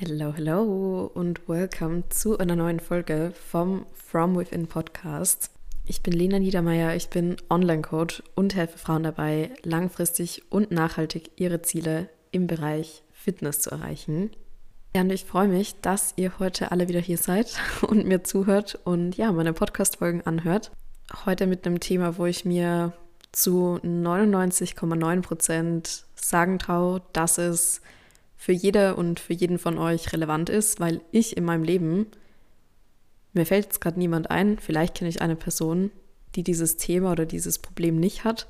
Hello, hello und welcome zu einer neuen Folge vom From Within Podcast. Ich bin Lena Niedermeyer, ich bin Online-Coach und helfe Frauen dabei, langfristig und nachhaltig ihre Ziele im Bereich Fitness zu erreichen. Ja, und ich freue mich, dass ihr heute alle wieder hier seid und mir zuhört und ja, meine Podcast-Folgen anhört. Heute mit einem Thema, wo ich mir zu 99,9 Prozent sagen traue, dass es für jede und für jeden von euch relevant ist, weil ich in meinem Leben, mir fällt jetzt gerade niemand ein, vielleicht kenne ich eine Person, die dieses Thema oder dieses Problem nicht hat,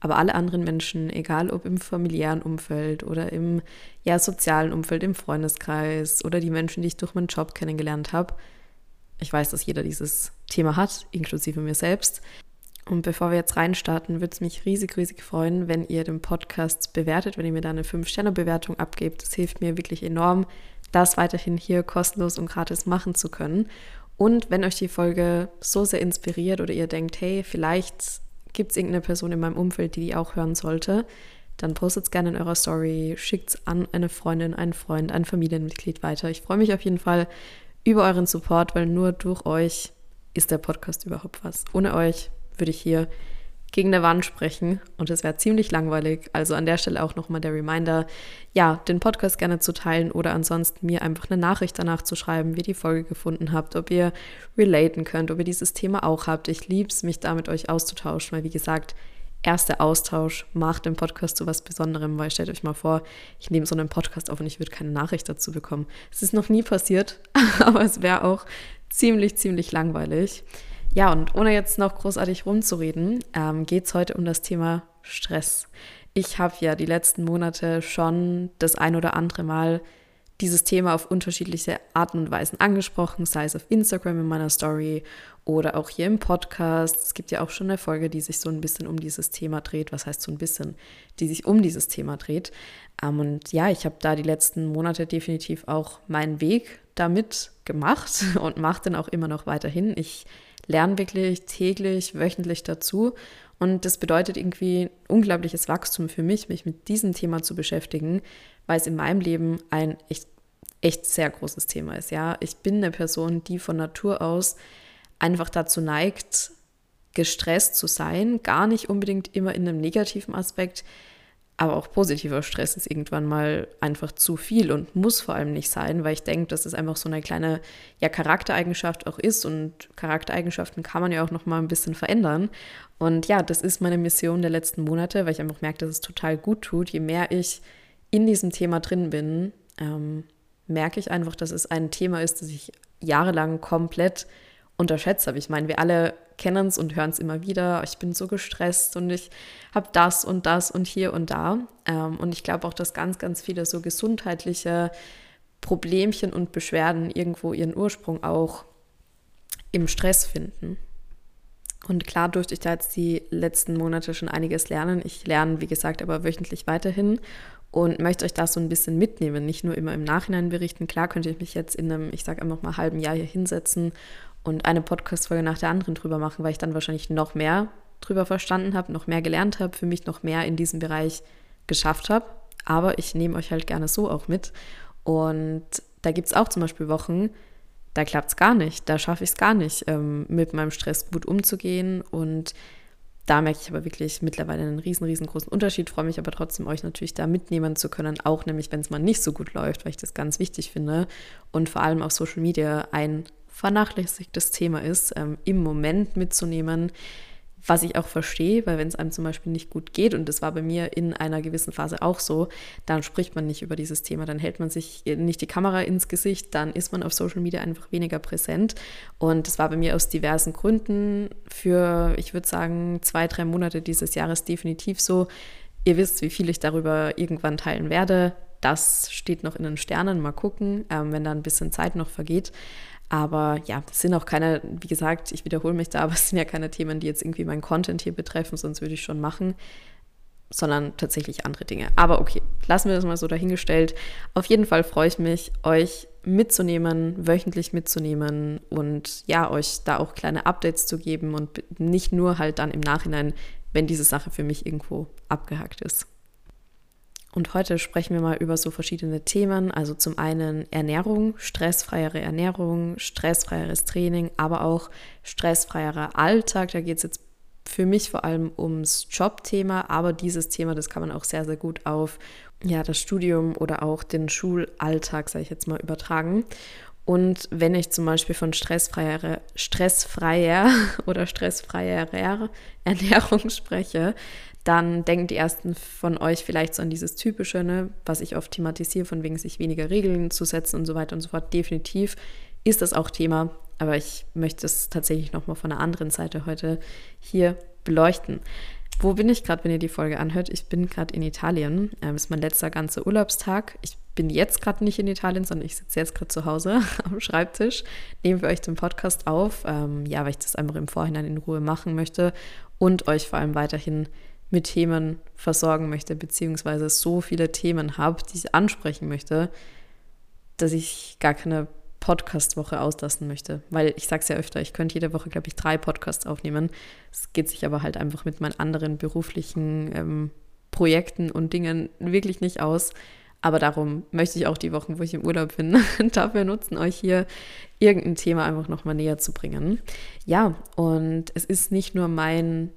aber alle anderen Menschen, egal ob im familiären Umfeld oder im ja, sozialen Umfeld, im Freundeskreis oder die Menschen, die ich durch meinen Job kennengelernt habe, ich weiß, dass jeder dieses Thema hat, inklusive mir selbst. Und bevor wir jetzt reinstarten, würde es mich riesig, riesig freuen, wenn ihr den Podcast bewertet, wenn ihr mir da eine 5-Sterne-Bewertung abgebt. Das hilft mir wirklich enorm, das weiterhin hier kostenlos und gratis machen zu können. Und wenn euch die Folge so sehr inspiriert oder ihr denkt, hey, vielleicht gibt es irgendeine Person in meinem Umfeld, die die auch hören sollte, dann postet es gerne in eurer Story, schickt es an eine Freundin, einen Freund, ein Familienmitglied weiter. Ich freue mich auf jeden Fall über euren Support, weil nur durch euch ist der Podcast überhaupt was. Ohne euch würde ich hier gegen eine Wand sprechen und es wäre ziemlich langweilig. Also an der Stelle auch nochmal der Reminder, ja, den Podcast gerne zu teilen oder ansonsten mir einfach eine Nachricht danach zu schreiben, wie ihr die Folge gefunden habt, ob ihr relaten könnt, ob ihr dieses Thema auch habt. Ich liebe es, mich da mit euch auszutauschen, weil wie gesagt, erster Austausch macht den Podcast zu was Besonderem, weil stellt euch mal vor, ich nehme so einen Podcast auf und ich würde keine Nachricht dazu bekommen. Es ist noch nie passiert, aber es wäre auch ziemlich, ziemlich langweilig. Ja, und ohne jetzt noch großartig rumzureden, ähm, geht es heute um das Thema Stress. Ich habe ja die letzten Monate schon das ein oder andere Mal dieses Thema auf unterschiedliche Arten und Weisen angesprochen, sei es auf Instagram in meiner Story oder auch hier im Podcast. Es gibt ja auch schon eine Folge, die sich so ein bisschen um dieses Thema dreht. Was heißt so ein bisschen? Die sich um dieses Thema dreht. Ähm, und ja, ich habe da die letzten Monate definitiv auch meinen Weg damit gemacht und mache den auch immer noch weiterhin. Ich lerne wirklich täglich, wöchentlich dazu. Und das bedeutet irgendwie unglaubliches Wachstum für mich, mich mit diesem Thema zu beschäftigen, weil es in meinem Leben ein echt, echt sehr großes Thema ist. Ja, ich bin eine Person, die von Natur aus einfach dazu neigt, gestresst zu sein, gar nicht unbedingt immer in einem negativen Aspekt, aber auch positiver Stress ist irgendwann mal einfach zu viel und muss vor allem nicht sein, weil ich denke, dass es einfach so eine kleine ja, Charaktereigenschaft auch ist und Charaktereigenschaften kann man ja auch noch mal ein bisschen verändern. Und ja, das ist meine Mission der letzten Monate, weil ich einfach merke, dass es total gut tut. Je mehr ich in diesem Thema drin bin, ähm, merke ich einfach, dass es ein Thema ist, das ich jahrelang komplett unterschätzt habe. Ich meine, wir alle kennen es und hören es immer wieder. Ich bin so gestresst und ich habe das und das und hier und da. Ähm, und ich glaube auch, dass ganz, ganz viele so gesundheitliche Problemchen und Beschwerden irgendwo ihren Ursprung auch im Stress finden. Und klar durfte ich da jetzt die letzten Monate schon einiges lernen. Ich lerne, wie gesagt, aber wöchentlich weiterhin und möchte euch das so ein bisschen mitnehmen, nicht nur immer im Nachhinein berichten. Klar könnte ich mich jetzt in einem, ich sage einfach mal, halben Jahr hier hinsetzen und eine Podcast-Folge nach der anderen drüber machen, weil ich dann wahrscheinlich noch mehr drüber verstanden habe, noch mehr gelernt habe, für mich noch mehr in diesem Bereich geschafft habe. Aber ich nehme euch halt gerne so auch mit. Und da gibt es auch zum Beispiel Wochen, da klappt es gar nicht, da schaffe ich es gar nicht, ähm, mit meinem Stress gut umzugehen. Und da merke ich aber wirklich mittlerweile einen riesen, riesengroßen Unterschied, freue mich aber trotzdem, euch natürlich da mitnehmen zu können, auch nämlich, wenn es mal nicht so gut läuft, weil ich das ganz wichtig finde und vor allem auf Social Media ein vernachlässigtes Thema ist, ähm, im Moment mitzunehmen, was ich auch verstehe, weil wenn es einem zum Beispiel nicht gut geht, und das war bei mir in einer gewissen Phase auch so, dann spricht man nicht über dieses Thema, dann hält man sich nicht die Kamera ins Gesicht, dann ist man auf Social Media einfach weniger präsent. Und das war bei mir aus diversen Gründen für, ich würde sagen, zwei, drei Monate dieses Jahres definitiv so. Ihr wisst, wie viel ich darüber irgendwann teilen werde. Das steht noch in den Sternen, mal gucken, ähm, wenn da ein bisschen Zeit noch vergeht. Aber ja, das sind auch keine, wie gesagt, ich wiederhole mich da, aber es sind ja keine Themen, die jetzt irgendwie meinen Content hier betreffen, sonst würde ich schon machen, sondern tatsächlich andere Dinge. Aber okay, lassen wir das mal so dahingestellt. Auf jeden Fall freue ich mich, euch mitzunehmen, wöchentlich mitzunehmen und ja, euch da auch kleine Updates zu geben und nicht nur halt dann im Nachhinein, wenn diese Sache für mich irgendwo abgehakt ist. Und heute sprechen wir mal über so verschiedene Themen. Also zum einen Ernährung, stressfreiere Ernährung, stressfreieres Training, aber auch stressfreierer Alltag. Da geht es jetzt für mich vor allem ums Jobthema, aber dieses Thema, das kann man auch sehr, sehr gut auf ja, das Studium oder auch den Schulalltag, sage ich jetzt mal, übertragen. Und wenn ich zum Beispiel von stressfreier, stressfreier oder stressfreierer Ernährung spreche, dann denken die ersten von euch vielleicht so an dieses Typische, ne, was ich oft thematisiere, von wegen sich weniger Regeln zu setzen und so weiter und so fort. Definitiv ist das auch Thema, aber ich möchte es tatsächlich nochmal von einer anderen Seite heute hier beleuchten. Wo bin ich gerade, wenn ihr die Folge anhört? Ich bin gerade in Italien. Ähm, ist mein letzter ganzer Urlaubstag. Ich bin jetzt gerade nicht in Italien, sondern ich sitze jetzt gerade zu Hause am Schreibtisch, nehme für euch den Podcast auf. Ähm, ja, weil ich das einfach im Vorhinein in Ruhe machen möchte und euch vor allem weiterhin mit Themen versorgen möchte, beziehungsweise so viele Themen habe, die ich ansprechen möchte, dass ich gar keine Podcast-Woche auslassen möchte. Weil ich sage es ja öfter, ich könnte jede Woche, glaube ich, drei Podcasts aufnehmen. Es geht sich aber halt einfach mit meinen anderen beruflichen ähm, Projekten und Dingen wirklich nicht aus. Aber darum möchte ich auch die Wochen, wo ich im Urlaub bin, dafür nutzen, euch hier irgendein Thema einfach nochmal näher zu bringen. Ja, und es ist nicht nur mein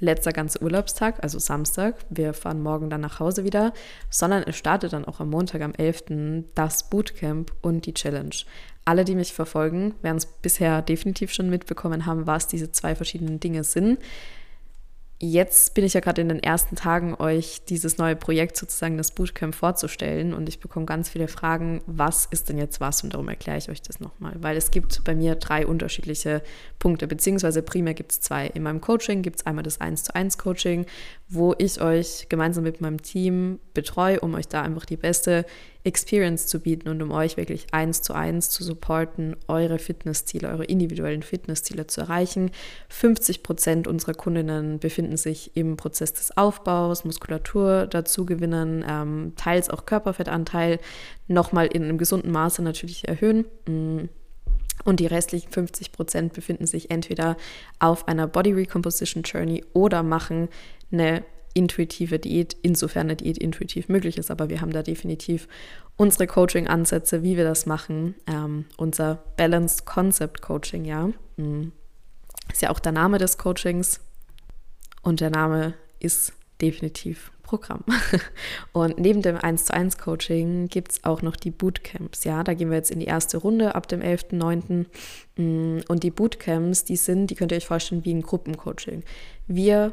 letzter ganze Urlaubstag, also Samstag. Wir fahren morgen dann nach Hause wieder, sondern es startet dann auch am Montag, am 11. das Bootcamp und die Challenge. Alle, die mich verfolgen, werden es bisher definitiv schon mitbekommen haben, was diese zwei verschiedenen Dinge sind. Jetzt bin ich ja gerade in den ersten Tagen, euch dieses neue Projekt sozusagen, das Bootcamp, vorzustellen. Und ich bekomme ganz viele Fragen, was ist denn jetzt was? Und darum erkläre ich euch das nochmal. Weil es gibt bei mir drei unterschiedliche Punkte, beziehungsweise primär gibt es zwei. In meinem Coaching gibt es einmal das 1 zu 1 Coaching, wo ich euch gemeinsam mit meinem Team betreue, um euch da einfach die beste Experience zu bieten und um euch wirklich eins zu eins zu supporten, eure Fitnessziele, eure individuellen Fitnessziele zu erreichen. 50 Prozent unserer Kundinnen befinden sich im Prozess des Aufbaus, Muskulatur dazu gewinnen, ähm, teils auch Körperfettanteil nochmal in einem gesunden Maße natürlich erhöhen. Mm. Und die restlichen 50 Prozent befinden sich entweder auf einer Body Recomposition Journey oder machen eine intuitive Diät, insofern eine Diät intuitiv möglich ist. Aber wir haben da definitiv unsere Coaching-Ansätze, wie wir das machen. Ähm, unser Balanced Concept Coaching, ja. Mhm. Ist ja auch der Name des Coachings. Und der Name ist definitiv Programm. Und neben dem 1 zu 1 Coaching gibt es auch noch die Bootcamps. Ja, da gehen wir jetzt in die erste Runde ab dem 11.09. Mm, und die Bootcamps, die sind, die könnt ihr euch vorstellen, wie ein Gruppencoaching. Wir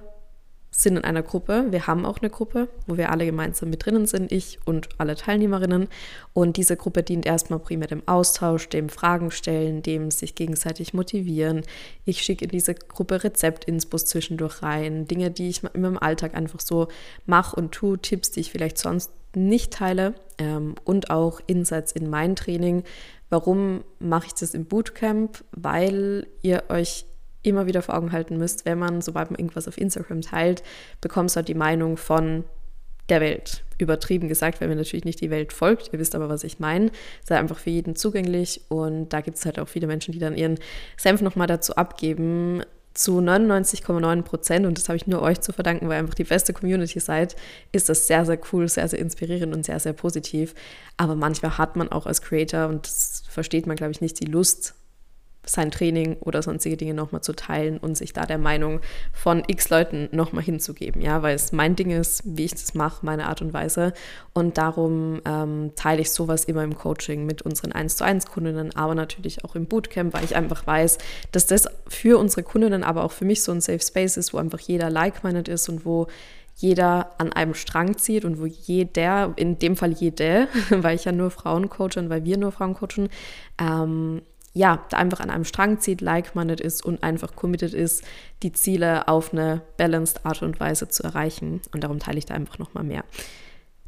sind in einer Gruppe. Wir haben auch eine Gruppe, wo wir alle gemeinsam mit drinnen sind, ich und alle Teilnehmerinnen. Und diese Gruppe dient erstmal primär dem Austausch, dem Fragen stellen, dem sich gegenseitig motivieren. Ich schicke in diese Gruppe Rezeptinspos zwischendurch rein, Dinge, die ich in meinem Alltag einfach so mache und tue, Tipps, die ich vielleicht sonst nicht teile ähm, und auch Insights in mein Training. Warum mache ich das im Bootcamp? Weil ihr euch immer wieder vor Augen halten müsst, wenn man, sobald man irgendwas auf Instagram teilt, bekommst du halt die Meinung von der Welt. Übertrieben gesagt, weil mir natürlich nicht die Welt folgt, ihr wisst aber, was ich meine. Sei einfach für jeden zugänglich und da gibt es halt auch viele Menschen, die dann ihren Senf nochmal dazu abgeben. Zu 99,9 Prozent, und das habe ich nur euch zu verdanken, weil ihr einfach die beste Community seid, ist das sehr, sehr cool, sehr, sehr inspirierend und sehr, sehr positiv. Aber manchmal hat man auch als Creator, und das versteht man, glaube ich, nicht, die Lust, sein Training oder sonstige Dinge nochmal zu teilen und sich da der Meinung von x Leuten nochmal hinzugeben, ja, weil es mein Ding ist, wie ich das mache, meine Art und Weise. Und darum ähm, teile ich sowas immer im Coaching mit unseren 1 zu 1 Kundinnen, aber natürlich auch im Bootcamp, weil ich einfach weiß, dass das für unsere Kundinnen, aber auch für mich so ein Safe Space ist, wo einfach jeder like-minded ist und wo jeder an einem Strang zieht und wo jeder, in dem Fall jede, weil ich ja nur Frauen coache und weil wir nur Frauen coachen, ähm, ja, da einfach an einem Strang zieht, like-minded ist und einfach committed ist, die Ziele auf eine balanced Art und Weise zu erreichen. Und darum teile ich da einfach nochmal mehr.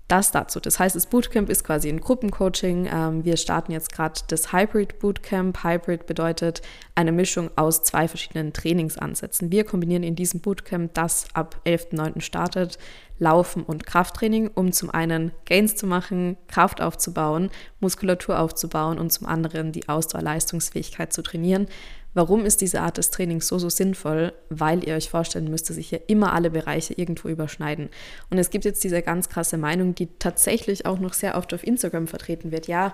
Das dazu. Das heißt, das Bootcamp ist quasi ein Gruppencoaching. Ähm, wir starten jetzt gerade das Hybrid Bootcamp. Hybrid bedeutet eine Mischung aus zwei verschiedenen Trainingsansätzen. Wir kombinieren in diesem Bootcamp, das ab 11.09. startet, Laufen und Krafttraining, um zum einen Gains zu machen, Kraft aufzubauen, Muskulatur aufzubauen und zum anderen die Ausdauerleistungsfähigkeit zu trainieren, Warum ist diese Art des Trainings so, so sinnvoll? Weil ihr euch vorstellen müsst, dass sich ja immer alle Bereiche irgendwo überschneiden. Und es gibt jetzt diese ganz krasse Meinung, die tatsächlich auch noch sehr oft auf Instagram vertreten wird. Ja,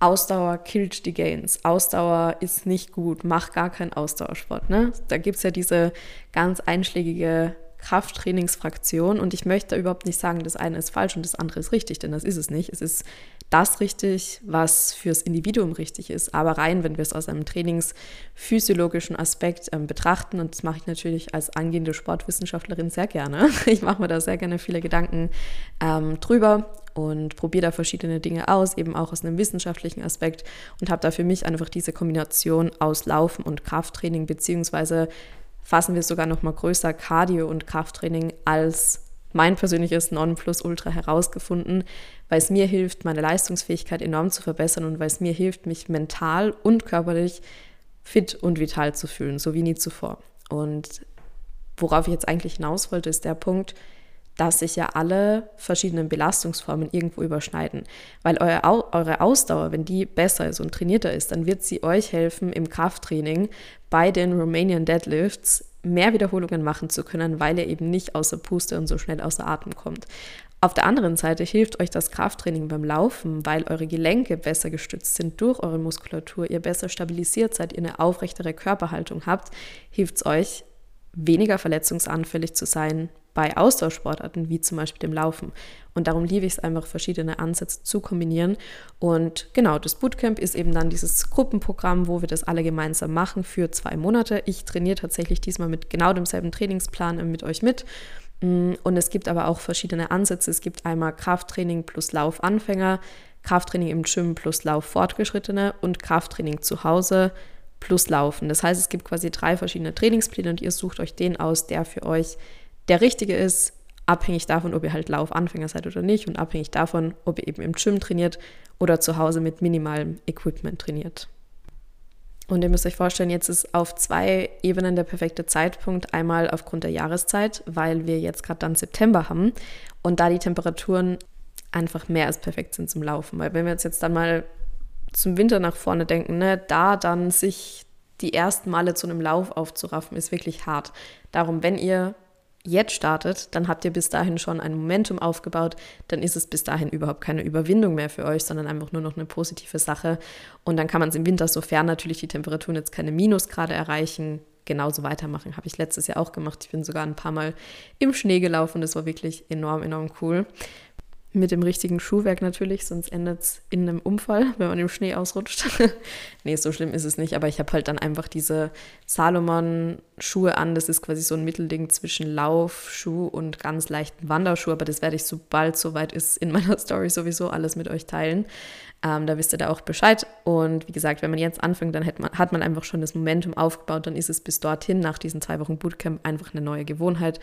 Ausdauer killt die Gains. Ausdauer ist nicht gut, mach gar keinen Ausdauersport. Ne? Da gibt es ja diese ganz einschlägige Krafttrainingsfraktion und ich möchte überhaupt nicht sagen, das eine ist falsch und das andere ist richtig, denn das ist es nicht. Es ist das richtig, was fürs Individuum richtig ist. Aber rein, wenn wir es aus einem trainingsphysiologischen Aspekt ähm, betrachten, und das mache ich natürlich als angehende Sportwissenschaftlerin sehr gerne. Ich mache mir da sehr gerne viele Gedanken ähm, drüber und probiere da verschiedene Dinge aus, eben auch aus einem wissenschaftlichen Aspekt und habe da für mich einfach diese Kombination aus Laufen und Krafttraining, beziehungsweise fassen wir sogar noch mal größer, Cardio und Krafttraining als mein persönliches Nonplusultra herausgefunden, weil es mir hilft, meine Leistungsfähigkeit enorm zu verbessern und weil es mir hilft, mich mental und körperlich fit und vital zu fühlen, so wie nie zuvor. Und worauf ich jetzt eigentlich hinaus wollte, ist der Punkt, dass sich ja alle verschiedenen Belastungsformen irgendwo überschneiden. Weil eure Ausdauer, wenn die besser ist und trainierter ist, dann wird sie euch helfen, im Krafttraining bei den Romanian Deadlifts mehr Wiederholungen machen zu können, weil ihr eben nicht außer Puste und so schnell außer Atem kommt. Auf der anderen Seite hilft euch das Krafttraining beim Laufen, weil eure Gelenke besser gestützt sind durch eure Muskulatur, ihr besser stabilisiert seid, ihr eine aufrechtere Körperhaltung habt, hilft es euch, weniger verletzungsanfällig zu sein bei Austauschsportarten wie zum Beispiel dem Laufen. Und darum liebe ich es einfach, verschiedene Ansätze zu kombinieren. Und genau, das Bootcamp ist eben dann dieses Gruppenprogramm, wo wir das alle gemeinsam machen für zwei Monate. Ich trainiere tatsächlich diesmal mit genau demselben Trainingsplan mit euch mit. Mm, und es gibt aber auch verschiedene Ansätze. Es gibt einmal Krafttraining plus Laufanfänger, Krafttraining im Gym plus Lauf Fortgeschrittene und Krafttraining zu Hause plus Laufen. Das heißt, es gibt quasi drei verschiedene Trainingspläne und ihr sucht euch den aus, der für euch der richtige ist, abhängig davon, ob ihr halt Laufanfänger seid oder nicht und abhängig davon, ob ihr eben im Gym trainiert oder zu Hause mit minimalem Equipment trainiert. Und ihr müsst euch vorstellen, jetzt ist auf zwei Ebenen der perfekte Zeitpunkt. Einmal aufgrund der Jahreszeit, weil wir jetzt gerade dann September haben und da die Temperaturen einfach mehr als perfekt sind zum Laufen. Weil wenn wir uns jetzt dann mal zum Winter nach vorne denken, ne, da dann sich die ersten Male zu einem Lauf aufzuraffen, ist wirklich hart. Darum, wenn ihr jetzt startet, dann habt ihr bis dahin schon ein Momentum aufgebaut, dann ist es bis dahin überhaupt keine Überwindung mehr für euch, sondern einfach nur noch eine positive Sache. Und dann kann man es im Winter, sofern natürlich die Temperaturen jetzt keine Minusgrade erreichen, genauso weitermachen. Habe ich letztes Jahr auch gemacht. Ich bin sogar ein paar Mal im Schnee gelaufen. Das war wirklich enorm, enorm cool mit dem richtigen Schuhwerk natürlich, sonst endet es in einem Unfall, wenn man im Schnee ausrutscht. nee, so schlimm ist es nicht, aber ich habe halt dann einfach diese Salomon-Schuhe an. Das ist quasi so ein Mittelding zwischen Laufschuh und ganz leichten Wanderschuh, aber das werde ich, sobald soweit ist, in meiner Story sowieso alles mit euch teilen. Ähm, da wisst ihr da auch Bescheid. Und wie gesagt, wenn man jetzt anfängt, dann hat man, hat man einfach schon das Momentum aufgebaut, dann ist es bis dorthin, nach diesen zwei Wochen Bootcamp, einfach eine neue Gewohnheit,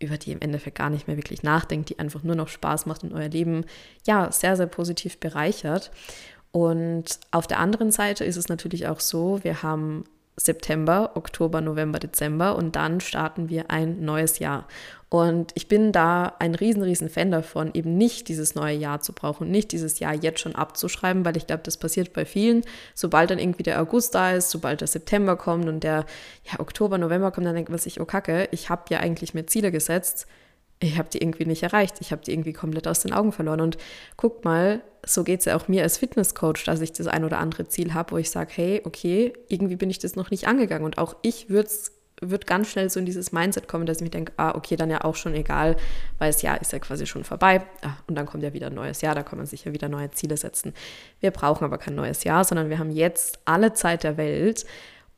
über die im Endeffekt gar nicht mehr wirklich nachdenkt, die einfach nur noch Spaß macht und euer Leben ja sehr, sehr positiv bereichert. Und auf der anderen Seite ist es natürlich auch so, wir haben September, Oktober, November, Dezember und dann starten wir ein neues Jahr. Und ich bin da ein riesen, riesen Fan davon, eben nicht dieses neue Jahr zu brauchen, nicht dieses Jahr jetzt schon abzuschreiben, weil ich glaube, das passiert bei vielen. Sobald dann irgendwie der August da ist, sobald der September kommt und der ja, Oktober, November kommt, dann denkt man sich, oh Kacke, ich habe ja eigentlich mir Ziele gesetzt, ich habe die irgendwie nicht erreicht, ich habe die irgendwie komplett aus den Augen verloren. Und guckt mal, so geht es ja auch mir als Fitnesscoach, dass ich das ein oder andere Ziel habe, wo ich sage, hey, okay, irgendwie bin ich das noch nicht angegangen. Und auch ich würde würde ganz schnell so in dieses Mindset kommen, dass ich mir denke, ah, okay, dann ja auch schon egal, weil das Jahr ist ja quasi schon vorbei. Ah, und dann kommt ja wieder ein neues Jahr, da kann man sich ja wieder neue Ziele setzen. Wir brauchen aber kein neues Jahr, sondern wir haben jetzt alle Zeit der Welt,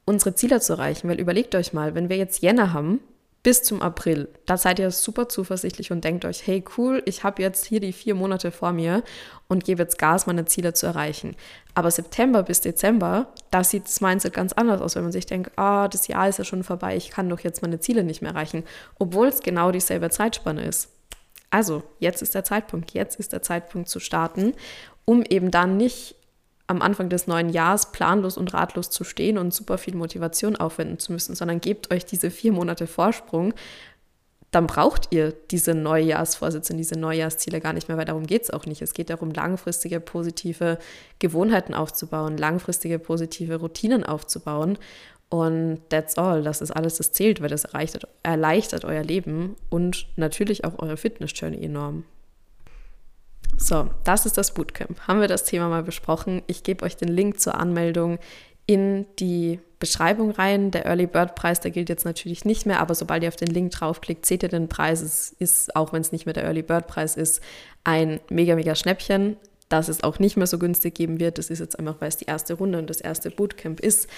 unsere Ziele zu erreichen. Weil überlegt euch mal, wenn wir jetzt Jänner haben, bis zum April. Da seid ihr super zuversichtlich und denkt euch, hey cool, ich habe jetzt hier die vier Monate vor mir und gebe jetzt Gas, meine Ziele zu erreichen. Aber September bis Dezember, da sieht das Mindset ganz anders aus, wenn man sich denkt, ah, das Jahr ist ja schon vorbei, ich kann doch jetzt meine Ziele nicht mehr erreichen, obwohl es genau dieselbe Zeitspanne ist. Also, jetzt ist der Zeitpunkt, jetzt ist der Zeitpunkt zu starten, um eben dann nicht am Anfang des neuen Jahres planlos und ratlos zu stehen und super viel Motivation aufwenden zu müssen, sondern gebt euch diese vier Monate Vorsprung. Dann braucht ihr diese Neujahrsvorsätze und diese Neujahrsziele gar nicht mehr, weil darum geht es auch nicht. Es geht darum, langfristige positive Gewohnheiten aufzubauen, langfristige positive Routinen aufzubauen Und that's all. Das ist alles, das zählt, weil das erleichtert, erleichtert euer Leben und natürlich auch eure Fitness-Journey enorm. So, das ist das Bootcamp. Haben wir das Thema mal besprochen? Ich gebe euch den Link zur Anmeldung in die Beschreibung rein. Der Early Bird Preis, der gilt jetzt natürlich nicht mehr, aber sobald ihr auf den Link draufklickt, seht ihr den Preis. Es ist, auch wenn es nicht mehr der Early Bird Preis ist, ein mega, mega Schnäppchen dass es auch nicht mehr so günstig geben wird. Das ist jetzt einfach, weil es die erste Runde und das erste Bootcamp ist.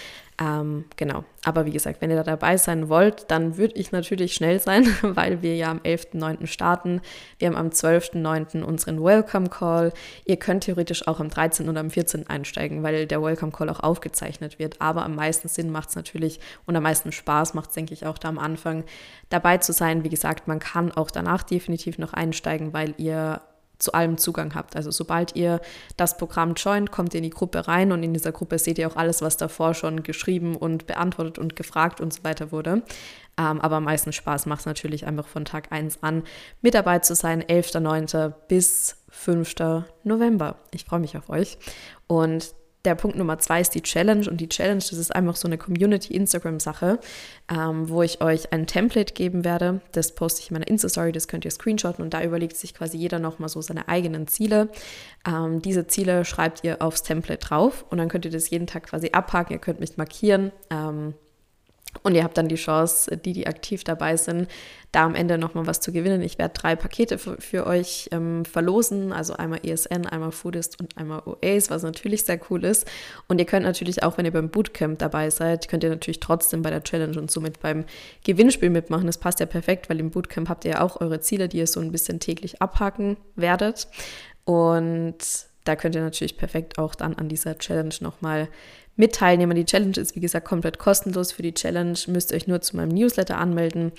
Ähm, genau. Aber wie gesagt, wenn ihr da dabei sein wollt, dann würde ich natürlich schnell sein, weil wir ja am 11.09. starten. Wir haben am 12.09. unseren Welcome Call. Ihr könnt theoretisch auch am 13. oder am 14. einsteigen, weil der Welcome Call auch aufgezeichnet wird. Aber am meisten Sinn macht es natürlich und am meisten Spaß macht es, denke ich, auch da am Anfang dabei zu sein. Wie gesagt, man kann auch danach definitiv noch einsteigen, weil ihr zu allem Zugang habt. Also sobald ihr das Programm joint, kommt ihr in die Gruppe rein und in dieser Gruppe seht ihr auch alles, was davor schon geschrieben und beantwortet und gefragt und so weiter wurde. Ähm, aber am meisten Spaß macht es natürlich einfach von Tag 1 an, mit dabei zu sein, 11.09. bis 5. November. Ich freue mich auf euch. Und der Punkt Nummer zwei ist die Challenge und die Challenge, das ist einfach so eine Community-Instagram-Sache, ähm, wo ich euch ein Template geben werde. Das poste ich in meiner Insta-Story, das könnt ihr screenshotten und da überlegt sich quasi jeder nochmal so seine eigenen Ziele. Ähm, diese Ziele schreibt ihr aufs Template drauf und dann könnt ihr das jeden Tag quasi abhaken, ihr könnt mich markieren. Ähm, und ihr habt dann die Chance, die, die aktiv dabei sind, da am Ende nochmal was zu gewinnen. Ich werde drei Pakete für, für euch ähm, verlosen, also einmal ESN, einmal Foodist und einmal OAs, was natürlich sehr cool ist. Und ihr könnt natürlich auch, wenn ihr beim Bootcamp dabei seid, könnt ihr natürlich trotzdem bei der Challenge und somit beim Gewinnspiel mitmachen. Das passt ja perfekt, weil im Bootcamp habt ihr ja auch eure Ziele, die ihr so ein bisschen täglich abhaken werdet. Und da könnt ihr natürlich perfekt auch dann an dieser Challenge nochmal mit teilnehmen. Die Challenge ist, wie gesagt, komplett kostenlos. Für die Challenge müsst ihr euch nur zu meinem Newsletter anmelden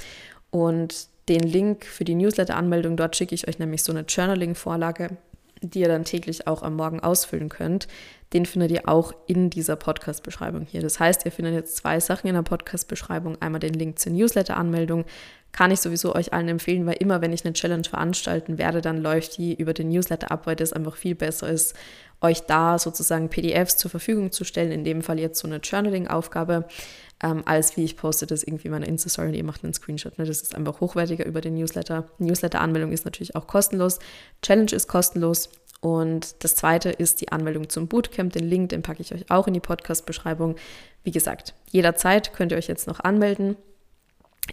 und den Link für die Newsletter-Anmeldung, dort schicke ich euch nämlich so eine Journaling-Vorlage, die ihr dann täglich auch am Morgen ausfüllen könnt. Den findet ihr auch in dieser Podcast-Beschreibung hier. Das heißt, ihr findet jetzt zwei Sachen in der Podcast-Beschreibung. Einmal den Link zur Newsletter-Anmeldung. Kann ich sowieso euch allen empfehlen, weil immer, wenn ich eine Challenge veranstalten werde, dann läuft die über den Newsletter ab, weil das einfach viel besser ist, euch da sozusagen PDFs zur Verfügung zu stellen, in dem Fall jetzt so eine Journaling-Aufgabe, ähm, als wie ich poste das irgendwie in meiner Insta-Story und ihr macht einen Screenshot. Ne? Das ist einfach hochwertiger über den Newsletter. Newsletter-Anmeldung ist natürlich auch kostenlos. Challenge ist kostenlos. Und das zweite ist die Anmeldung zum Bootcamp. Den Link, den packe ich euch auch in die Podcast-Beschreibung. Wie gesagt, jederzeit könnt ihr euch jetzt noch anmelden.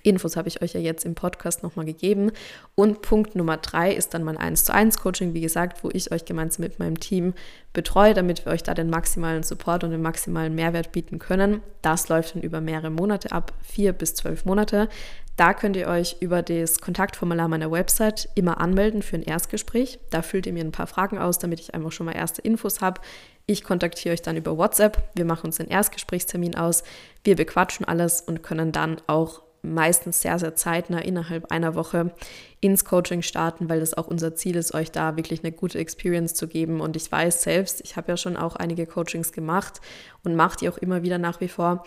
Infos habe ich euch ja jetzt im Podcast nochmal gegeben. Und Punkt Nummer drei ist dann mein 1 zu 1 Coaching, wie gesagt, wo ich euch gemeinsam mit meinem Team betreue, damit wir euch da den maximalen Support und den maximalen Mehrwert bieten können. Das läuft dann über mehrere Monate ab, vier bis zwölf Monate. Da könnt ihr euch über das Kontaktformular meiner Website immer anmelden für ein Erstgespräch. Da füllt ihr mir ein paar Fragen aus, damit ich einfach schon mal erste Infos habe. Ich kontaktiere euch dann über WhatsApp. Wir machen uns einen Erstgesprächstermin aus. Wir bequatschen alles und können dann auch meistens sehr, sehr zeitnah innerhalb einer Woche ins Coaching starten, weil das auch unser Ziel ist, euch da wirklich eine gute Experience zu geben. Und ich weiß selbst, ich habe ja schon auch einige Coachings gemacht und mache die auch immer wieder nach wie vor.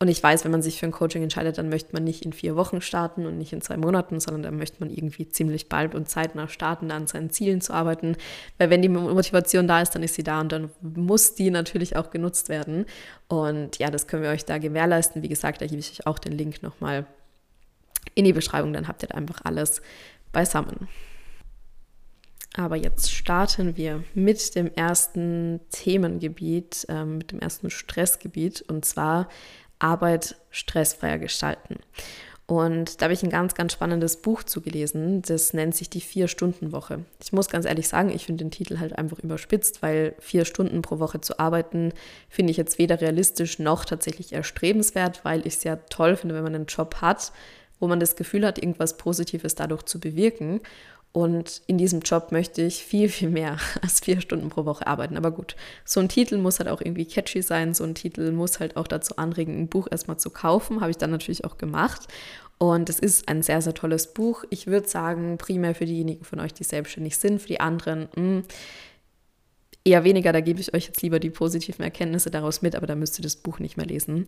Und ich weiß, wenn man sich für ein Coaching entscheidet, dann möchte man nicht in vier Wochen starten und nicht in zwei Monaten, sondern dann möchte man irgendwie ziemlich bald und zeitnah starten, an seinen Zielen zu arbeiten. Weil wenn die Motivation da ist, dann ist sie da und dann muss die natürlich auch genutzt werden. Und ja, das können wir euch da gewährleisten. Wie gesagt, da gebe ich euch auch den Link nochmal in die Beschreibung, dann habt ihr da einfach alles beisammen. Aber jetzt starten wir mit dem ersten Themengebiet, äh, mit dem ersten Stressgebiet und zwar Arbeit stressfreier gestalten. Und da habe ich ein ganz, ganz spannendes Buch zugelesen. Das nennt sich die Vier-Stunden-Woche. Ich muss ganz ehrlich sagen, ich finde den Titel halt einfach überspitzt, weil vier Stunden pro Woche zu arbeiten, finde ich jetzt weder realistisch noch tatsächlich erstrebenswert, weil ich es ja toll finde, wenn man einen Job hat, wo man das Gefühl hat, irgendwas Positives dadurch zu bewirken. Und in diesem Job möchte ich viel, viel mehr als vier Stunden pro Woche arbeiten. Aber gut, so ein Titel muss halt auch irgendwie catchy sein. So ein Titel muss halt auch dazu anregen, ein Buch erstmal zu kaufen. Habe ich dann natürlich auch gemacht. Und es ist ein sehr, sehr tolles Buch. Ich würde sagen, primär für diejenigen von euch, die selbstständig sind, für die anderen, mh, hm, eher weniger, da gebe ich euch jetzt lieber die positiven Erkenntnisse daraus mit, aber da müsst ihr das Buch nicht mehr lesen.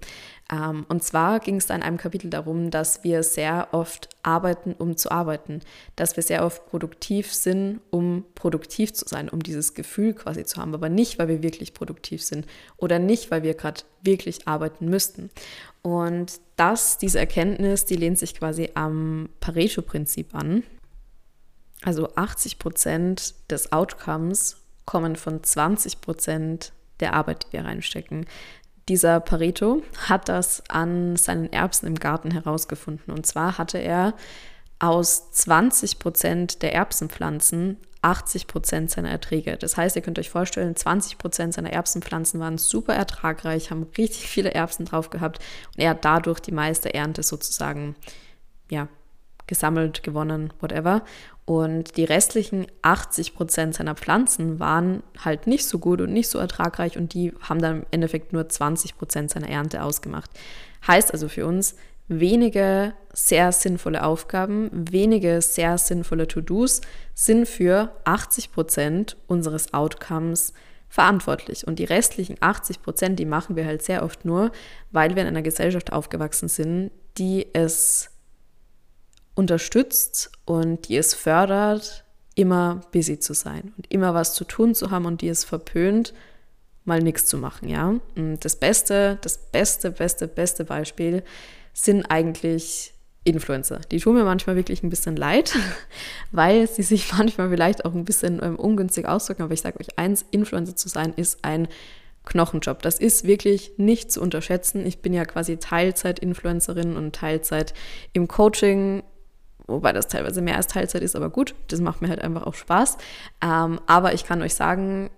Ähm, und zwar ging es da in einem Kapitel darum, dass wir sehr oft arbeiten, um zu arbeiten, dass wir sehr oft produktiv sind, um produktiv zu sein, um dieses Gefühl quasi zu haben, aber nicht, weil wir wirklich produktiv sind oder nicht, weil wir gerade wirklich arbeiten müssten. Und das, diese Erkenntnis, die lehnt sich quasi am Pareto-Prinzip an. Also 80 Prozent des Outcomes kommen von 20 Prozent der Arbeit, die wir reinstecken. Dieser Pareto hat das an seinen Erbsen im Garten herausgefunden. Und zwar hatte er aus 20 Prozent der Erbsenpflanzen 80 Prozent seiner Erträge. Das heißt, ihr könnt euch vorstellen, 20 Prozent seiner Erbsenpflanzen waren super ertragreich, haben richtig viele Erbsen drauf gehabt und er hat dadurch die meiste Ernte sozusagen ja, gesammelt, gewonnen, whatever. Und die restlichen 80 Prozent seiner Pflanzen waren halt nicht so gut und nicht so ertragreich und die haben dann im Endeffekt nur 20 Prozent seiner Ernte ausgemacht. Heißt also für uns, wenige sehr sinnvolle Aufgaben, wenige sehr sinnvolle To-Dos sind für 80 Prozent unseres Outcomes verantwortlich. Und die restlichen 80 Prozent, die machen wir halt sehr oft nur, weil wir in einer Gesellschaft aufgewachsen sind, die es unterstützt und die es fördert, immer busy zu sein und immer was zu tun zu haben und die es verpönt, mal nichts zu machen, ja. Und das beste, das beste, beste, beste Beispiel sind eigentlich Influencer. Die tun mir manchmal wirklich ein bisschen leid, weil sie sich manchmal vielleicht auch ein bisschen ähm, ungünstig ausdrücken. Aber ich sage euch eins, Influencer zu sein ist ein Knochenjob. Das ist wirklich nicht zu unterschätzen. Ich bin ja quasi Teilzeit-Influencerin und Teilzeit im Coaching wobei das teilweise mehr als Teilzeit ist, aber gut, das macht mir halt einfach auch Spaß. Ähm, aber ich kann euch sagen,